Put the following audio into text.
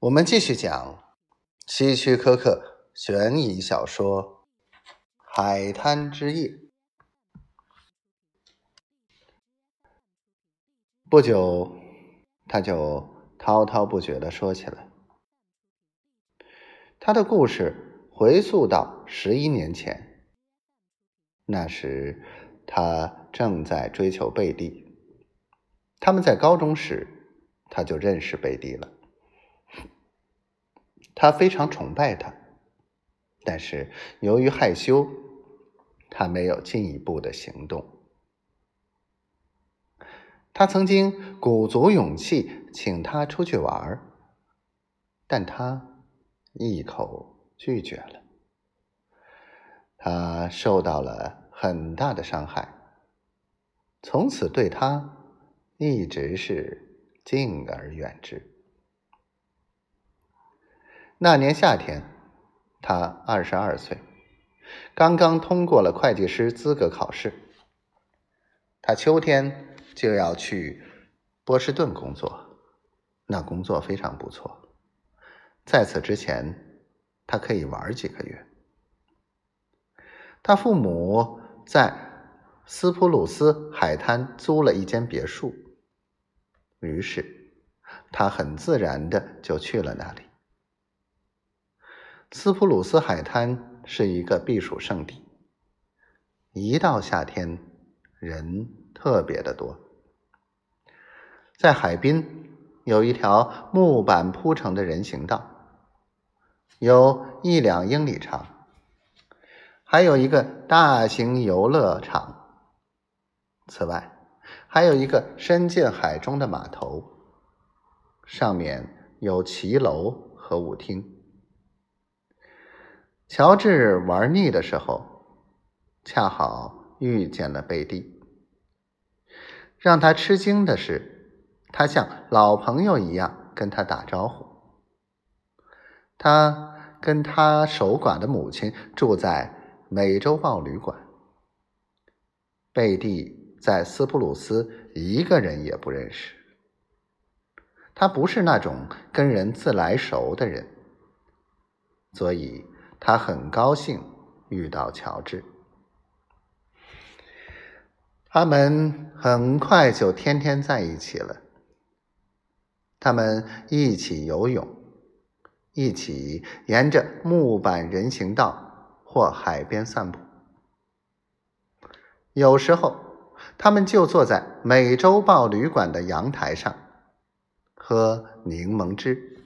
我们继续讲希区柯克悬疑小说《海滩之夜》。不久，他就滔滔不绝的说起来。他的故事回溯到十一年前，那时他正在追求贝蒂。他们在高中时，他就认识贝蒂了。他非常崇拜他，但是由于害羞，他没有进一步的行动。他曾经鼓足勇气请他出去玩，但他一口拒绝了。他受到了很大的伤害，从此对他一直是敬而远之。那年夏天，他二十二岁，刚刚通过了会计师资格考试。他秋天就要去波士顿工作，那工作非常不错。在此之前，他可以玩几个月。他父母在斯普鲁斯海滩租了一间别墅，于是他很自然的就去了那里。斯普鲁斯海滩是一个避暑胜地，一到夏天，人特别的多。在海滨有一条木板铺成的人行道，有一两英里长，还有一个大型游乐场。此外，还有一个伸进海中的码头，上面有骑楼和舞厅。乔治玩腻的时候，恰好遇见了贝蒂。让他吃惊的是，他像老朋友一样跟他打招呼。他跟他守寡的母亲住在美洲豹旅馆。贝蒂在斯普鲁斯一个人也不认识。他不是那种跟人自来熟的人，所以。他很高兴遇到乔治，他们很快就天天在一起了。他们一起游泳，一起沿着木板人行道或海边散步。有时候，他们就坐在美洲豹旅馆的阳台上，喝柠檬汁。